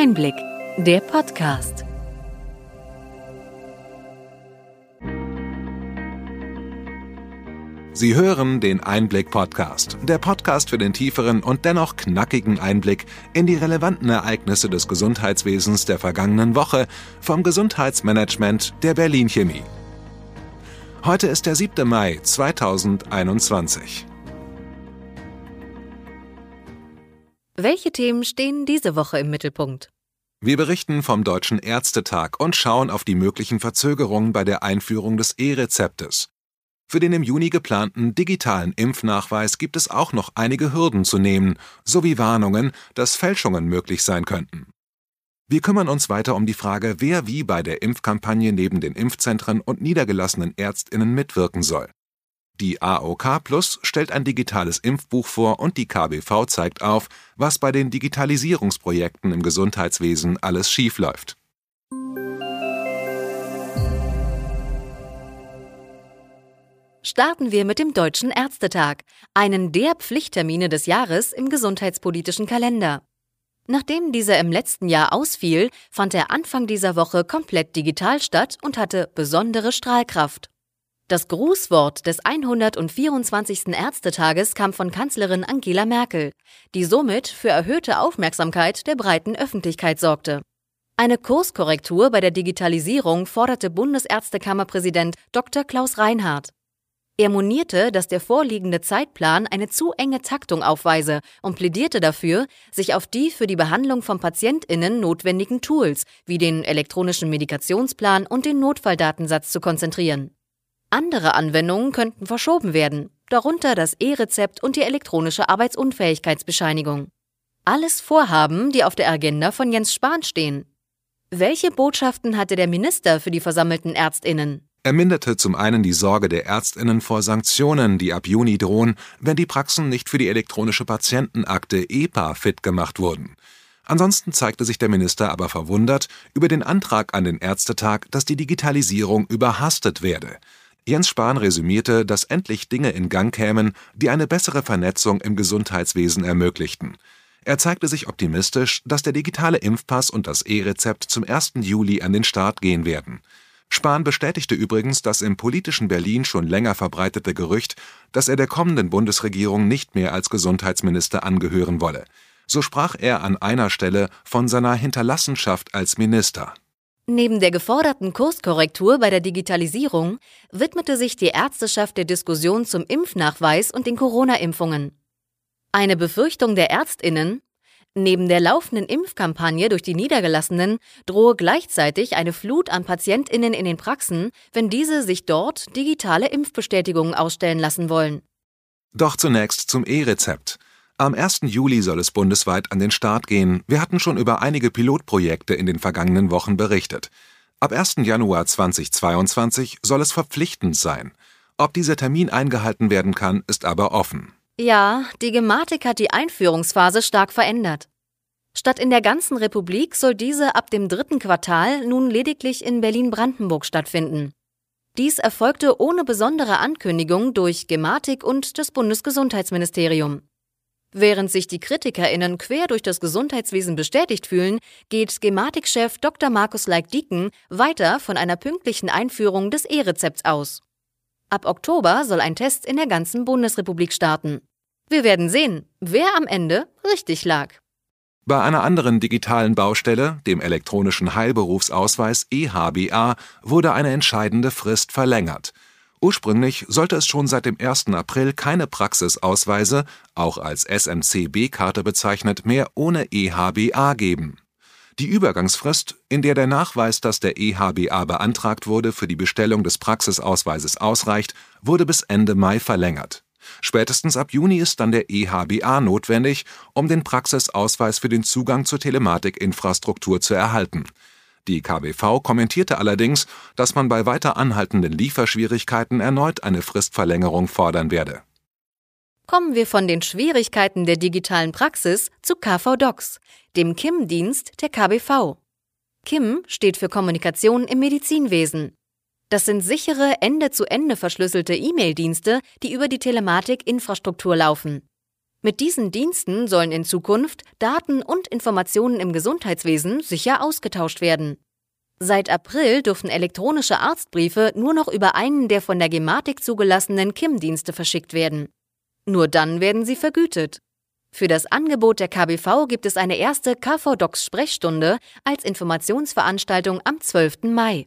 Einblick, der Podcast. Sie hören den Einblick-Podcast, der Podcast für den tieferen und dennoch knackigen Einblick in die relevanten Ereignisse des Gesundheitswesens der vergangenen Woche vom Gesundheitsmanagement der Berlin Chemie. Heute ist der 7. Mai 2021. Welche Themen stehen diese Woche im Mittelpunkt? Wir berichten vom Deutschen Ärztetag und schauen auf die möglichen Verzögerungen bei der Einführung des E-Rezeptes. Für den im Juni geplanten digitalen Impfnachweis gibt es auch noch einige Hürden zu nehmen, sowie Warnungen, dass Fälschungen möglich sein könnten. Wir kümmern uns weiter um die Frage, wer wie bei der Impfkampagne neben den Impfzentren und niedergelassenen Ärztinnen mitwirken soll. Die AOK Plus stellt ein digitales Impfbuch vor und die KBV zeigt auf, was bei den Digitalisierungsprojekten im Gesundheitswesen alles schiefläuft. Starten wir mit dem Deutschen Ärztetag, einen der Pflichttermine des Jahres im gesundheitspolitischen Kalender. Nachdem dieser im letzten Jahr ausfiel, fand er Anfang dieser Woche komplett digital statt und hatte besondere Strahlkraft. Das Grußwort des 124. Ärztetages kam von Kanzlerin Angela Merkel, die somit für erhöhte Aufmerksamkeit der breiten Öffentlichkeit sorgte. Eine Kurskorrektur bei der Digitalisierung forderte Bundesärztekammerpräsident Dr. Klaus Reinhardt. Er monierte, dass der vorliegende Zeitplan eine zu enge Taktung aufweise und plädierte dafür, sich auf die für die Behandlung von PatientInnen notwendigen Tools wie den elektronischen Medikationsplan und den Notfalldatensatz zu konzentrieren. Andere Anwendungen könnten verschoben werden, darunter das E-Rezept und die elektronische Arbeitsunfähigkeitsbescheinigung. Alles Vorhaben, die auf der Agenda von Jens Spahn stehen. Welche Botschaften hatte der Minister für die versammelten Ärztinnen? Er minderte zum einen die Sorge der Ärztinnen vor Sanktionen, die ab Juni drohen, wenn die Praxen nicht für die elektronische Patientenakte EPA fit gemacht wurden. Ansonsten zeigte sich der Minister aber verwundert über den Antrag an den Ärztetag, dass die Digitalisierung überhastet werde. Jens Spahn resümierte, dass endlich Dinge in Gang kämen, die eine bessere Vernetzung im Gesundheitswesen ermöglichten. Er zeigte sich optimistisch, dass der digitale Impfpass und das E-Rezept zum 1. Juli an den Start gehen werden. Spahn bestätigte übrigens das im politischen Berlin schon länger verbreitete Gerücht, dass er der kommenden Bundesregierung nicht mehr als Gesundheitsminister angehören wolle. So sprach er an einer Stelle von seiner Hinterlassenschaft als Minister. Neben der geforderten Kurskorrektur bei der Digitalisierung widmete sich die Ärzteschaft der Diskussion zum Impfnachweis und den Corona-Impfungen. Eine Befürchtung der Ärztinnen, Neben der laufenden Impfkampagne durch die Niedergelassenen drohe gleichzeitig eine Flut an PatientInnen in den Praxen, wenn diese sich dort digitale Impfbestätigungen ausstellen lassen wollen. Doch zunächst zum E-Rezept. Am 1. Juli soll es bundesweit an den Start gehen. Wir hatten schon über einige Pilotprojekte in den vergangenen Wochen berichtet. Ab 1. Januar 2022 soll es verpflichtend sein. Ob dieser Termin eingehalten werden kann, ist aber offen. Ja, die Gematik hat die Einführungsphase stark verändert. Statt in der ganzen Republik soll diese ab dem dritten Quartal nun lediglich in Berlin-Brandenburg stattfinden. Dies erfolgte ohne besondere Ankündigung durch Gematik und das Bundesgesundheitsministerium. Während sich die KritikerInnen quer durch das Gesundheitswesen bestätigt fühlen, geht Gematik-Chef Dr. Markus Leik-Dieken weiter von einer pünktlichen Einführung des E-Rezepts aus. Ab Oktober soll ein Test in der ganzen Bundesrepublik starten. Wir werden sehen, wer am Ende richtig lag. Bei einer anderen digitalen Baustelle, dem elektronischen Heilberufsausweis EHBA, wurde eine entscheidende Frist verlängert. Ursprünglich sollte es schon seit dem 1. April keine Praxisausweise, auch als SMCB-Karte bezeichnet, mehr ohne EHBA geben. Die Übergangsfrist, in der der Nachweis, dass der EHBA beantragt wurde, für die Bestellung des Praxisausweises ausreicht, wurde bis Ende Mai verlängert. Spätestens ab Juni ist dann der EHBA notwendig, um den Praxisausweis für den Zugang zur Telematikinfrastruktur zu erhalten. Die KBV kommentierte allerdings, dass man bei weiter anhaltenden Lieferschwierigkeiten erneut eine Fristverlängerung fordern werde. Kommen wir von den Schwierigkeiten der digitalen Praxis zu KV Docs, dem KIM-Dienst der KBV. KIM steht für Kommunikation im Medizinwesen. Das sind sichere, Ende-zu-Ende verschlüsselte E-Mail-Dienste, die über die Telematik-Infrastruktur laufen. Mit diesen Diensten sollen in Zukunft Daten und Informationen im Gesundheitswesen sicher ausgetauscht werden. Seit April dürfen elektronische Arztbriefe nur noch über einen der von der Gematik zugelassenen KIM-Dienste verschickt werden. Nur dann werden sie vergütet. Für das Angebot der KBV gibt es eine erste KV-Docs-Sprechstunde als Informationsveranstaltung am 12. Mai.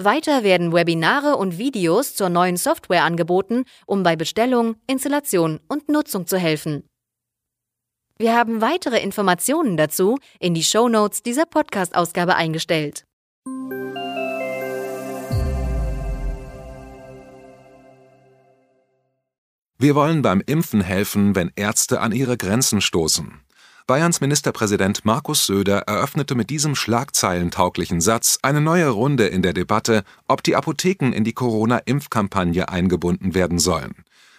Weiter werden Webinare und Videos zur neuen Software angeboten, um bei Bestellung, Installation und Nutzung zu helfen. Wir haben weitere Informationen dazu in die Show Notes dieser Podcast-Ausgabe eingestellt. Wir wollen beim Impfen helfen, wenn Ärzte an ihre Grenzen stoßen. Bayerns Ministerpräsident Markus Söder eröffnete mit diesem schlagzeilentauglichen Satz eine neue Runde in der Debatte, ob die Apotheken in die Corona-Impfkampagne eingebunden werden sollen.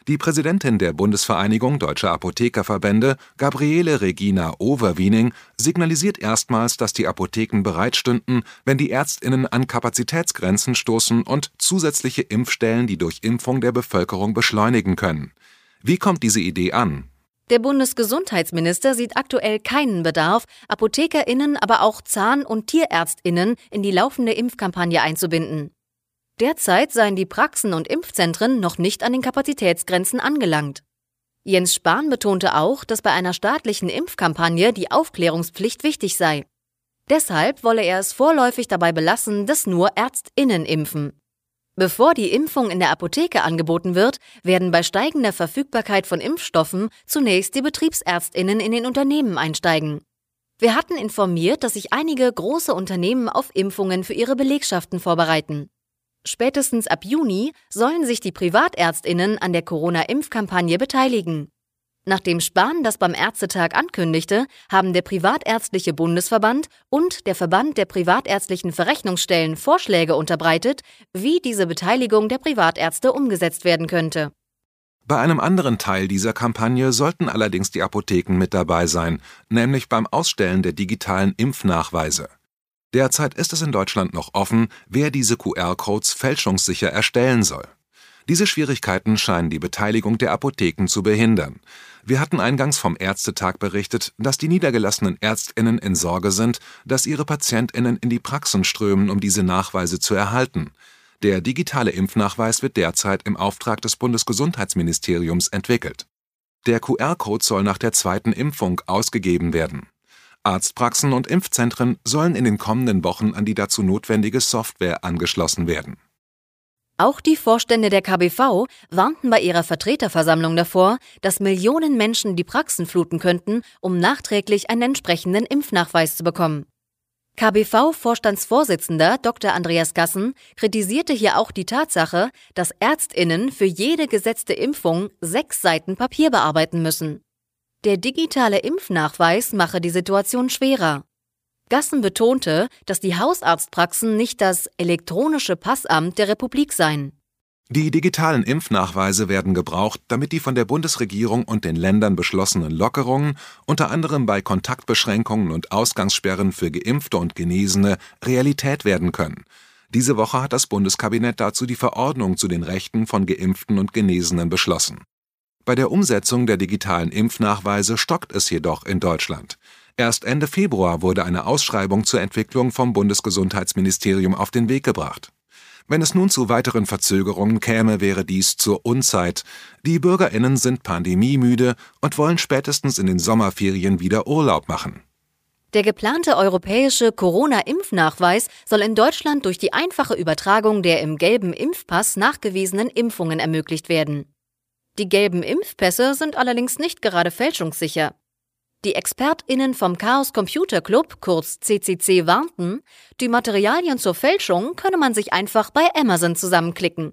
Die Präsidentin der Bundesvereinigung Deutscher Apothekerverbände, Gabriele Regina Overwiening, signalisiert erstmals, dass die Apotheken bereitstünden, wenn die Ärztinnen an Kapazitätsgrenzen stoßen und zusätzliche Impfstellen die Durchimpfung der Bevölkerung beschleunigen können. Wie kommt diese Idee an? Der Bundesgesundheitsminister sieht aktuell keinen Bedarf, Apothekerinnen, aber auch Zahn- und Tierärztinnen in die laufende Impfkampagne einzubinden. Derzeit seien die Praxen und Impfzentren noch nicht an den Kapazitätsgrenzen angelangt. Jens Spahn betonte auch, dass bei einer staatlichen Impfkampagne die Aufklärungspflicht wichtig sei. Deshalb wolle er es vorläufig dabei belassen, dass nur Ärztinnen impfen. Bevor die Impfung in der Apotheke angeboten wird, werden bei steigender Verfügbarkeit von Impfstoffen zunächst die Betriebsärztinnen in den Unternehmen einsteigen. Wir hatten informiert, dass sich einige große Unternehmen auf Impfungen für ihre Belegschaften vorbereiten. Spätestens ab Juni sollen sich die Privatärztinnen an der Corona-Impfkampagne beteiligen. Nachdem Spahn das beim Ärztetag ankündigte, haben der Privatärztliche Bundesverband und der Verband der privatärztlichen Verrechnungsstellen Vorschläge unterbreitet, wie diese Beteiligung der Privatärzte umgesetzt werden könnte. Bei einem anderen Teil dieser Kampagne sollten allerdings die Apotheken mit dabei sein, nämlich beim Ausstellen der digitalen Impfnachweise. Derzeit ist es in Deutschland noch offen, wer diese QR-Codes fälschungssicher erstellen soll. Diese Schwierigkeiten scheinen die Beteiligung der Apotheken zu behindern. Wir hatten eingangs vom Ärztetag berichtet, dass die niedergelassenen Ärztinnen in Sorge sind, dass ihre Patientinnen in die Praxen strömen, um diese Nachweise zu erhalten. Der digitale Impfnachweis wird derzeit im Auftrag des Bundesgesundheitsministeriums entwickelt. Der QR-Code soll nach der zweiten Impfung ausgegeben werden. Arztpraxen und Impfzentren sollen in den kommenden Wochen an die dazu notwendige Software angeschlossen werden. Auch die Vorstände der KBV warnten bei ihrer Vertreterversammlung davor, dass Millionen Menschen die Praxen fluten könnten, um nachträglich einen entsprechenden Impfnachweis zu bekommen. KBV-Vorstandsvorsitzender Dr. Andreas Gassen kritisierte hier auch die Tatsache, dass Ärztinnen für jede gesetzte Impfung sechs Seiten Papier bearbeiten müssen. Der digitale Impfnachweis mache die Situation schwerer. Gassen betonte, dass die Hausarztpraxen nicht das elektronische Passamt der Republik seien. Die digitalen Impfnachweise werden gebraucht, damit die von der Bundesregierung und den Ländern beschlossenen Lockerungen, unter anderem bei Kontaktbeschränkungen und Ausgangssperren für Geimpfte und Genesene, Realität werden können. Diese Woche hat das Bundeskabinett dazu die Verordnung zu den Rechten von Geimpften und Genesenen beschlossen. Bei der Umsetzung der digitalen Impfnachweise stockt es jedoch in Deutschland. Erst Ende Februar wurde eine Ausschreibung zur Entwicklung vom Bundesgesundheitsministerium auf den Weg gebracht. Wenn es nun zu weiteren Verzögerungen käme, wäre dies zur Unzeit. Die Bürgerinnen sind pandemiemüde und wollen spätestens in den Sommerferien wieder Urlaub machen. Der geplante europäische Corona-Impfnachweis soll in Deutschland durch die einfache Übertragung der im gelben Impfpass nachgewiesenen Impfungen ermöglicht werden. Die gelben Impfpässe sind allerdings nicht gerade fälschungssicher. Die ExpertInnen vom Chaos Computer Club, kurz CCC, warnten, die Materialien zur Fälschung könne man sich einfach bei Amazon zusammenklicken.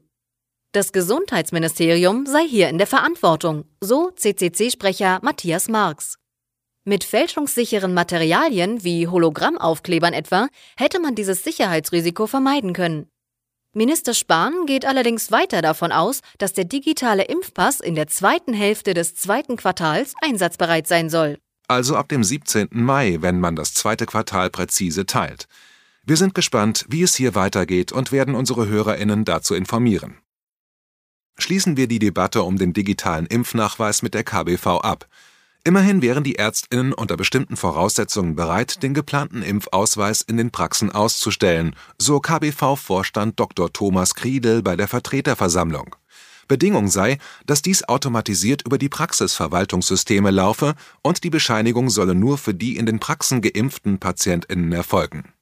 Das Gesundheitsministerium sei hier in der Verantwortung, so CCC-Sprecher Matthias Marx. Mit fälschungssicheren Materialien wie Hologrammaufklebern etwa hätte man dieses Sicherheitsrisiko vermeiden können. Minister Spahn geht allerdings weiter davon aus, dass der digitale Impfpass in der zweiten Hälfte des zweiten Quartals einsatzbereit sein soll. Also ab dem 17. Mai, wenn man das zweite Quartal präzise teilt. Wir sind gespannt, wie es hier weitergeht und werden unsere Hörerinnen dazu informieren. Schließen wir die Debatte um den digitalen Impfnachweis mit der KBV ab. Immerhin wären die Ärztinnen unter bestimmten Voraussetzungen bereit, den geplanten Impfausweis in den Praxen auszustellen, so KBV-Vorstand Dr. Thomas Kriedel bei der Vertreterversammlung. Bedingung sei, dass dies automatisiert über die Praxisverwaltungssysteme laufe und die Bescheinigung solle nur für die in den Praxen geimpften PatientInnen erfolgen.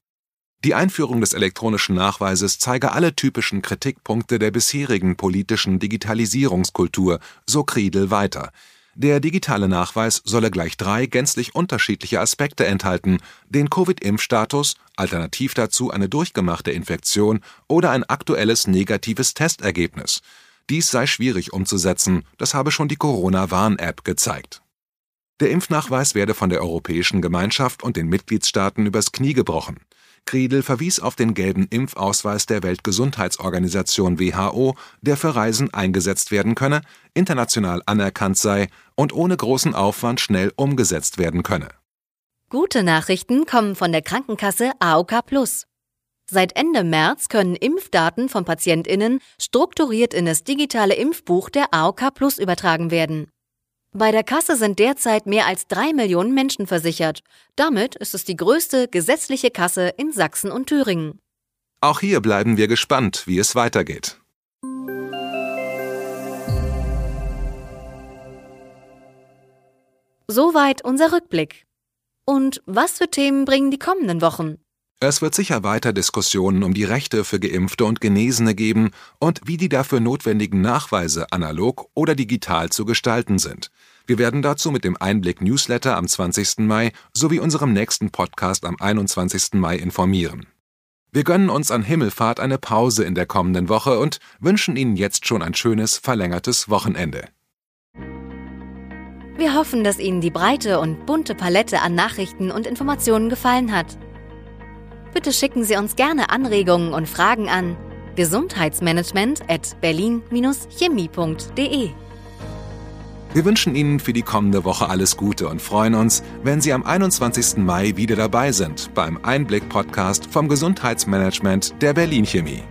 Die Einführung des elektronischen Nachweises zeige alle typischen Kritikpunkte der bisherigen politischen Digitalisierungskultur, so Kriedel weiter. Der digitale Nachweis solle gleich drei gänzlich unterschiedliche Aspekte enthalten: den Covid-Impfstatus, alternativ dazu eine durchgemachte Infektion oder ein aktuelles negatives Testergebnis. Dies sei schwierig umzusetzen, das habe schon die Corona-Warn-App gezeigt. Der Impfnachweis werde von der Europäischen Gemeinschaft und den Mitgliedstaaten übers Knie gebrochen. Kriedel verwies auf den gelben Impfausweis der Weltgesundheitsorganisation WHO, der für Reisen eingesetzt werden könne, international anerkannt sei und ohne großen Aufwand schnell umgesetzt werden könne. Gute Nachrichten kommen von der Krankenkasse AOK Plus. Seit Ende März können Impfdaten von PatientInnen strukturiert in das digitale Impfbuch der AOK Plus übertragen werden. Bei der Kasse sind derzeit mehr als drei Millionen Menschen versichert. Damit ist es die größte gesetzliche Kasse in Sachsen und Thüringen. Auch hier bleiben wir gespannt, wie es weitergeht. Soweit unser Rückblick. Und was für Themen bringen die kommenden Wochen? Es wird sicher weiter Diskussionen um die Rechte für Geimpfte und Genesene geben und wie die dafür notwendigen Nachweise analog oder digital zu gestalten sind. Wir werden dazu mit dem Einblick Newsletter am 20. Mai sowie unserem nächsten Podcast am 21. Mai informieren. Wir gönnen uns an Himmelfahrt eine Pause in der kommenden Woche und wünschen Ihnen jetzt schon ein schönes, verlängertes Wochenende. Wir hoffen, dass Ihnen die breite und bunte Palette an Nachrichten und Informationen gefallen hat. Bitte schicken Sie uns gerne Anregungen und Fragen an gesundheitsmanagement at berlin-chemie.de. Wir wünschen Ihnen für die kommende Woche alles Gute und freuen uns, wenn Sie am 21. Mai wieder dabei sind beim Einblick-Podcast vom Gesundheitsmanagement der Berlin Chemie.